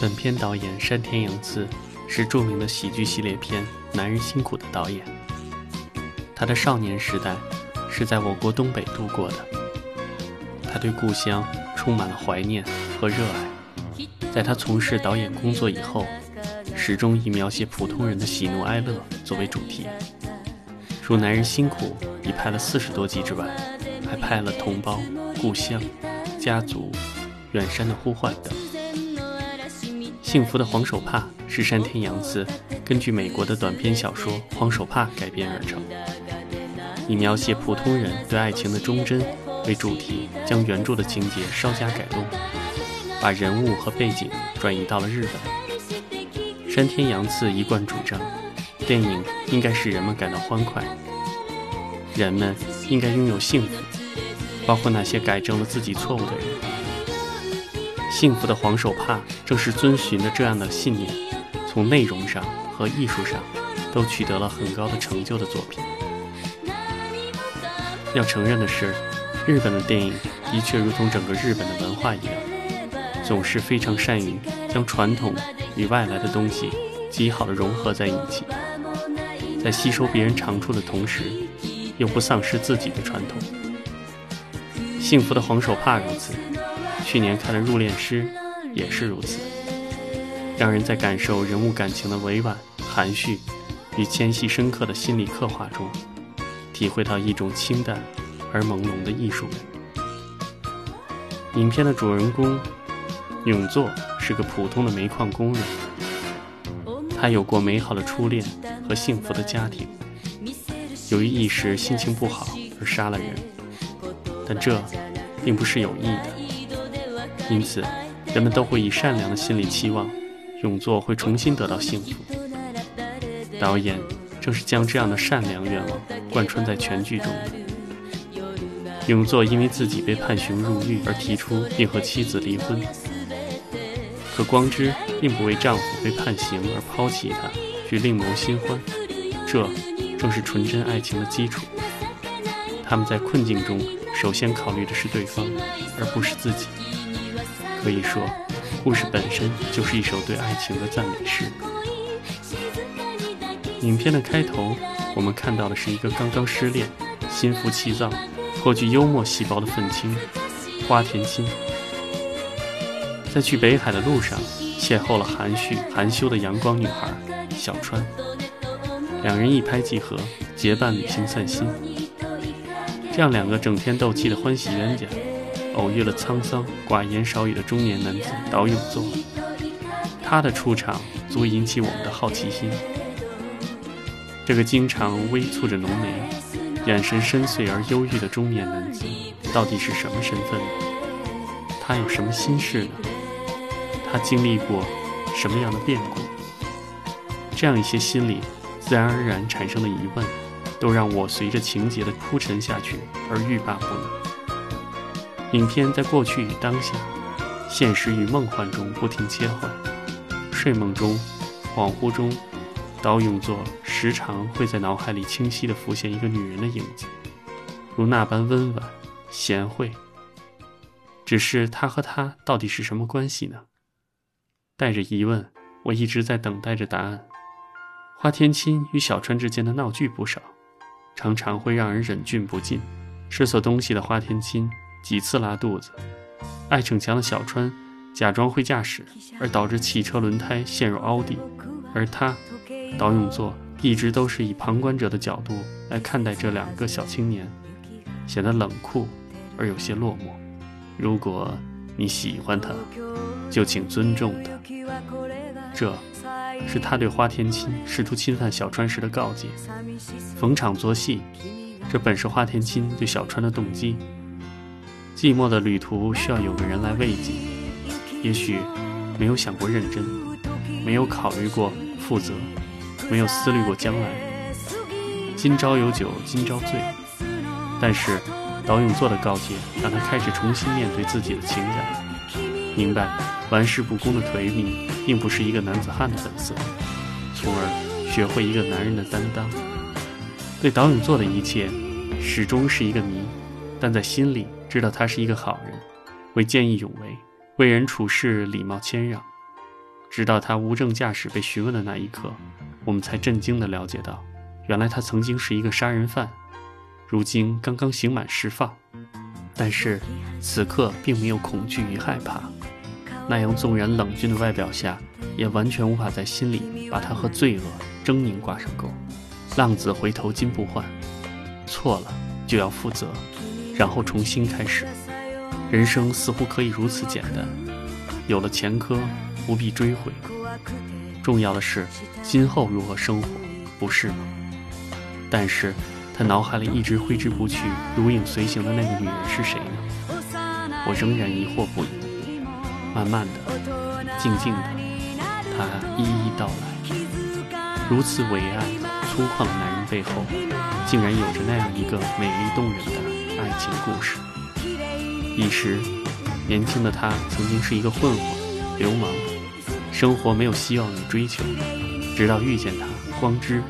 本片导演山田洋次是著名的喜剧系列片《男人辛苦》的导演。他的少年时代是在我国东北度过的，他对故乡充满了怀念和热爱。在他从事导演工作以后，始终以描写普通人的喜怒哀乐作为主题。除《男人辛苦》已拍了四十多集之外，还拍了《同胞》《故乡》《家族》《远山的呼唤》等。《幸福的黄手帕》是山田洋次根据美国的短篇小说《黄手帕》改编而成，以描写普通人对爱情的忠贞为主题，将原著的情节稍加改动，把人物和背景转移到了日本。山田洋次一贯主张，电影应该使人们感到欢快，人们应该拥有幸福，包括那些改正了自己错误的人。幸福的黄手帕正是遵循着这样的信念，从内容上和艺术上都取得了很高的成就的作品。要承认的是，日本的电影的确如同整个日本的文化一样，总是非常善于将传统与外来的东西极好的融合在一起，在吸收别人长处的同时，又不丧失自己的传统。幸福的黄手帕如此。去年看的《入殓师》也是如此，让人在感受人物感情的委婉、含蓄与纤细深刻的心理刻画中，体会到一种清淡而朦胧的艺术美。影片的主人公永作是个普通的煤矿工人，他有过美好的初恋和幸福的家庭，由于一时心情不好而杀了人，但这并不是有意的。因此，人们都会以善良的心理期望，永作会重新得到幸福。导演正是将这样的善良愿望贯穿在全剧中的。永作因为自己被判刑入狱而提出并和妻子离婚，可光之并不为丈夫被判刑而抛弃他，去另谋新欢。这正是纯真爱情的基础。他们在困境中首先考虑的是对方，而不是自己。可以说，故事本身就是一首对爱情的赞美诗。影片的开头，我们看到的是一个刚刚失恋、心浮气躁、颇具幽默细胞的愤青花田心，在去北海的路上邂逅了含蓄含羞的阳光女孩小川，两人一拍即合，结伴旅行散心。这样两个整天斗气的欢喜冤家。偶遇了沧桑、寡言少语的中年男子岛永作，他的出场足以引起我们的好奇心。这个经常微蹙着浓眉、眼神深邃而忧郁的中年男子，到底是什么身份？他有什么心事呢？他经历过什么样的变故？这样一些心里自然而然产生的疑问，都让我随着情节的铺陈下去而欲罢不能。影片在过去与当下、现实与梦幻中不停切换，睡梦中、恍惚中，岛永作时常会在脑海里清晰地浮现一个女人的影子，如那般温婉、贤惠。只是他和她到底是什么关系呢？带着疑问，我一直在等待着答案。花天亲与小川之间的闹剧不少，常常会让人忍俊不禁。吃错东西的花天亲。几次拉肚子，爱逞强的小川假装会驾驶，而导致汽车轮胎陷入凹地，而他岛永作一直都是以旁观者的角度来看待这两个小青年，显得冷酷而有些落寞。如果你喜欢他，就请尊重他。这是他对花田亲试图侵犯小川时的告诫。逢场作戏，这本是花田亲对小川的动机。寂寞的旅途需要有个人来慰藉，也许没有想过认真，没有考虑过负责，没有思虑过将来。今朝有酒今朝醉，但是导永作的告诫让他开始重新面对自己的情感，明白玩世不恭的颓靡并不是一个男子汉的本色，从而学会一个男人的担当。对导永作的一切始终是一个谜，但在心里。知道他是一个好人，会见义勇为，为人处事礼貌谦让。直到他无证驾驶被询问的那一刻，我们才震惊地了解到，原来他曾经是一个杀人犯，如今刚刚刑满释放。但是此刻并没有恐惧与害怕，那样纵然冷峻的外表下，也完全无法在心里把他和罪恶狰狞挂上钩。浪子回头金不换，错了就要负责，然后重新开始。人生似乎可以如此简单，有了前科不必追悔，重要的是今后如何生活，不是吗？但是。他脑海里一直挥之不去、如影随形的那个女人是谁呢？我仍然疑惑不已。慢慢的、静静的，他一一道来。如此伟岸、粗犷的男人背后，竟然有着那样一个美丽动人的爱情故事。彼时，年轻的他曾经是一个混混、流氓，生活没有希望与追求。直到遇见他，光之，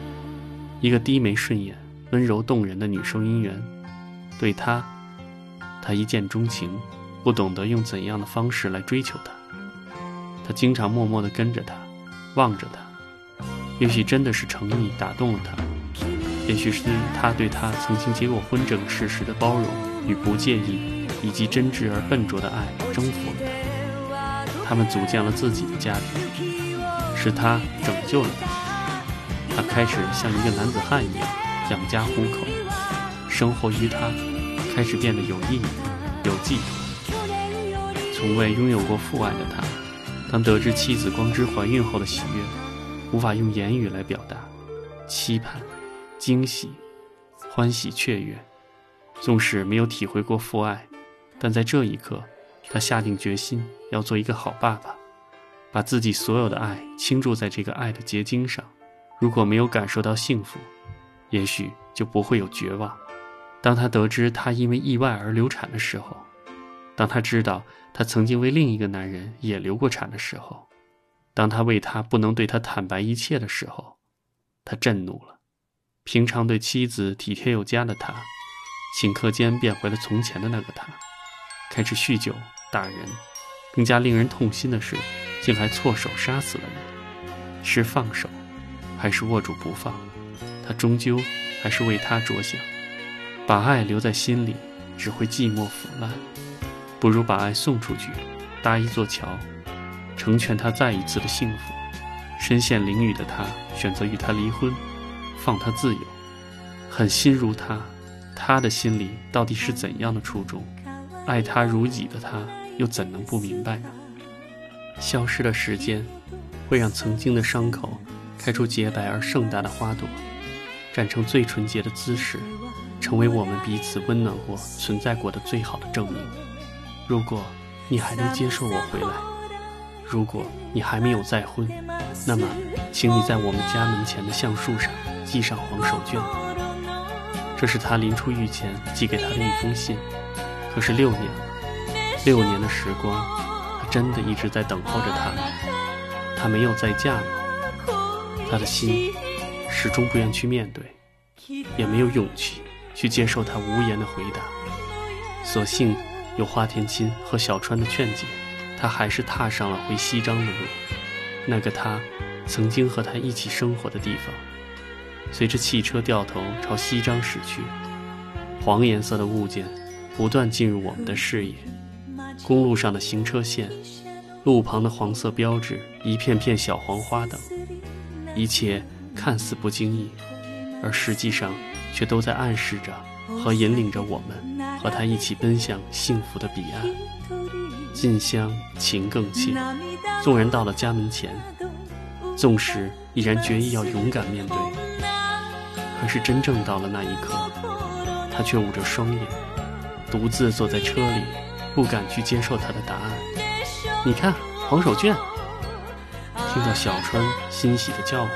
一个低眉顺眼。温柔动人的女收银员，对他，他一见钟情，不懂得用怎样的方式来追求她。他经常默默地跟着她，望着她。也许真的是诚意打动了她，也许是他对她曾经结过婚这个事实的包容与不介意，以及真挚而笨拙的爱征服了他。他们组建了自己的家庭，是他拯救了他。他开始像一个男子汉一样。养家糊口，生活于他开始变得有意义、有寄托。从未拥有过父爱的他，当得知妻子光之怀孕后的喜悦，无法用言语来表达。期盼、惊喜、欢喜雀跃。纵使没有体会过父爱，但在这一刻，他下定决心要做一个好爸爸，把自己所有的爱倾注在这个爱的结晶上。如果没有感受到幸福，也许就不会有绝望。当他得知他因为意外而流产的时候，当他知道他曾经为另一个男人也流过产的时候，当他为他不能对他坦白一切的时候，他震怒了。平常对妻子体贴有加的他，顷刻间变回了从前的那个他，开始酗酒打人。更加令人痛心的是，竟还错手杀死了人。是放手，还是握住不放？他终究还是为他着想，把爱留在心里只会寂寞腐烂，不如把爱送出去，搭一座桥，成全他再一次的幸福。身陷囹圄的他选择与他离婚，放他自由。很心如他，他的心里到底是怎样的初衷？爱他如己的他又怎能不明白呢？消失的时间，会让曾经的伤口开出洁白而盛大的花朵。站成最纯洁的姿势，成为我们彼此温暖过、存在过的最好的证明。如果你还能接受我回来，如果你还没有再婚，那么，请你在我们家门前的橡树上系上黄手绢。这是他临出狱前寄给他的一封信。可是六年了，六年的时光，他真的一直在等候着他吗？他没有再嫁吗？他的心。始终不愿去面对，也没有勇气去接受他无言的回答。所幸有花田青和小川的劝解，他还是踏上了回西张的路，那个他曾经和他一起生活的地方。随着汽车掉头朝西张驶去，黄颜色的物件不断进入我们的视野：公路上的行车线，路旁的黄色标志，一片片小黄花等，一切。看似不经意，而实际上却都在暗示着和引领着我们和他一起奔向幸福的彼岸。近乡情更怯，纵然到了家门前，纵使已然决意要勇敢面对，可是真正到了那一刻，他却捂着双眼，独自坐在车里，不敢去接受他的答案。你看黄手绢，听到小川欣喜的叫唤。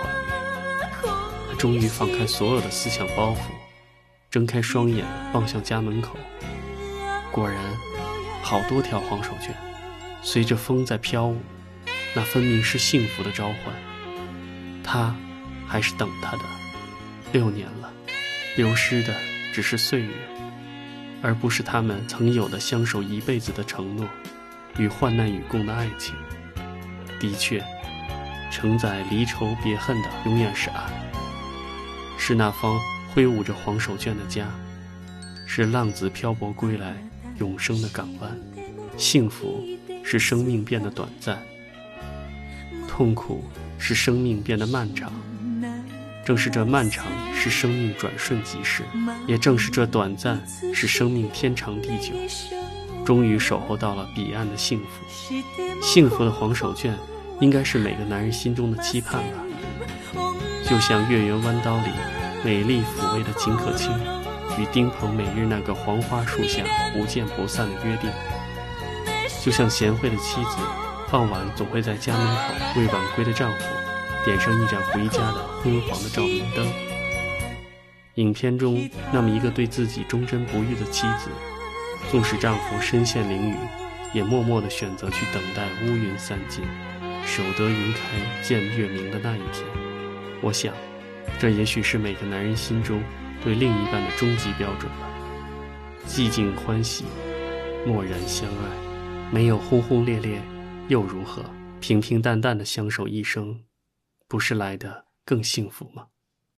他终于放开所有的思想包袱，睁开双眼望向家门口。果然，好多条黄手绢，随着风在飘舞。那分明是幸福的召唤。他还是等他的。六年了，流失的只是岁月，而不是他们曾有的相守一辈子的承诺与患难与共的爱情。的确，承载离愁别恨的永远是爱，是那方挥舞着黄手绢的家，是浪子漂泊归来永生的港湾。幸福是生命变得短暂，痛苦是生命变得漫长。正是这漫长，使生命转瞬即逝；也正是这短暂，使生命天长地久。终于守候到了彼岸的幸福，幸福的黄手绢，应该是每个男人心中的期盼吧。就像月圆弯刀里，美丽抚慰的秦可卿，与丁鹏每日那个黄花树下不见不散的约定。就像贤惠的妻子，傍晚总会在家门口为晚归的丈夫，点上一盏回家的昏黄的照明灯。影片中那么一个对自己忠贞不渝的妻子。纵使丈夫身陷囹圄，也默默地选择去等待乌云散尽，守得云开见月明的那一天。我想，这也许是每个男人心中对另一半的终极标准吧。寂静欢喜，默然相爱，没有轰轰烈烈又如何？平平淡淡的相守一生，不是来的更幸福吗？